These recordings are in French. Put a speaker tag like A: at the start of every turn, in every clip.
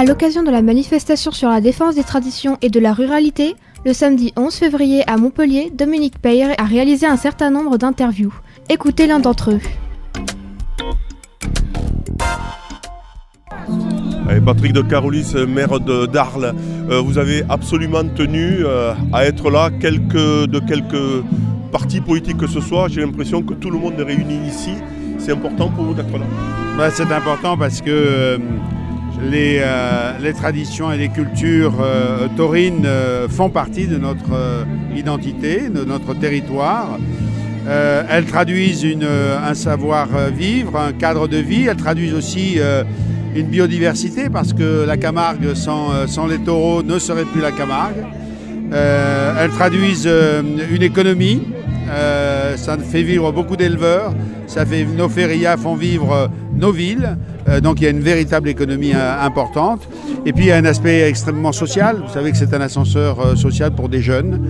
A: À l'occasion de la manifestation sur la défense des traditions et de la ruralité, le samedi 11 février à Montpellier, Dominique Peyre a réalisé un certain nombre d'interviews. Écoutez l'un d'entre eux.
B: Patrick de Carolis, maire d'Arles, euh, vous avez absolument tenu euh, à être là, de quelques partis politiques que ce soit. J'ai l'impression que tout le monde est réuni ici. C'est important pour vous d'être là
C: bah, C'est important parce que euh, les, les, traditions et les cultures taurines font partie de notre identité, de notre territoire. elles traduisent un savoir-vivre, un cadre de vie. Elles traduisent aussi une biodiversité parce que la Camargue sans, euh, les taureaux ne serait plus la Camargue. Euh, elles traduisent euh, une économie, ça fait vivre beaucoup d'éleveurs, ça fait, nos férias font vivre nos villes, donc il y a une véritable économie importante. Et puis il y a un aspect extrêmement social, vous savez que c'est un ascenseur social pour des jeunes,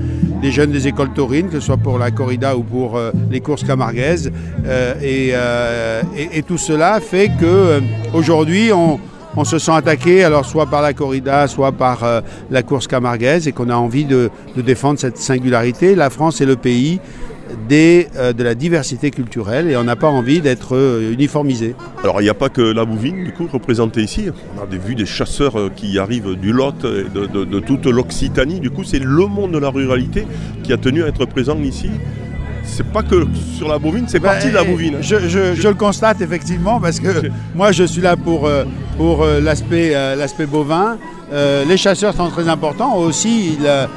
C: des jeunes des écoles taurines, que ce soit pour la corrida ou pour les courses camarguaises. Et, tout cela fait que aujourd'hui on, se sent attaqué, alors soit par la corrida, soit par euh, la course camarguaise, et qu'on a envie de, défendre cette singularité. La France est le pays des, euh, de la diversité culturelle et on n'a pas envie d'être euh, uniformisé.
B: Alors il n'y a pas que la bouvine du coup représentée ici, on a vu des chasseurs qui arrivent du Lot et de, de toute l'Occitanie, du coup c'est le monde de la ruralité qui a tenu à être présent ici c'est pas que sur la bovine, c'est parti de la ben, bovine.
C: Je, le constate effectivement parce que moi je suis là pour, euh, pour euh, l'aspect, euh, l'aspect bovin. les chasseurs sont très importants aussi. Ils,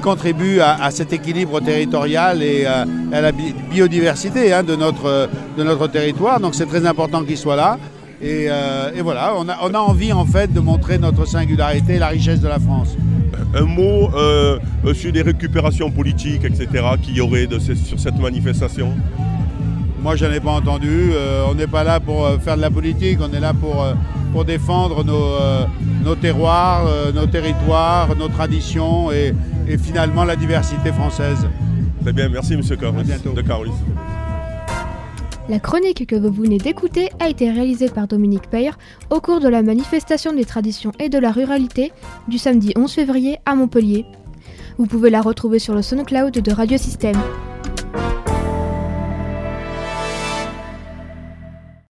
C: contribuent à, cet équilibre territorial et à, la biodiversité hein, de, notre, de notre territoire. Donc c'est très important qu'ils soient là. Et, voilà, on a, envie en fait de montrer notre singularité et la richesse de la France
B: un mot euh, sur des récupérations politiques, etc., qu'il y aurait sur cette manifestation?
C: Moi, je n'en ai pas entendu. Euh, on n'est pas là pour euh, faire de la politique, on est là pour, pour défendre nos, terroirs, nos territoires, nos traditions et, finalement la diversité française.
B: Très bien, merci M. Carolis, de Carolis.
A: La chronique que vous venez d'écouter a été réalisée par Dominique Peyre au cours de la manifestation des traditions et de la ruralité du samedi 11 février à Montpellier. Vous pouvez la retrouver sur le SoundCloud de Radio Système.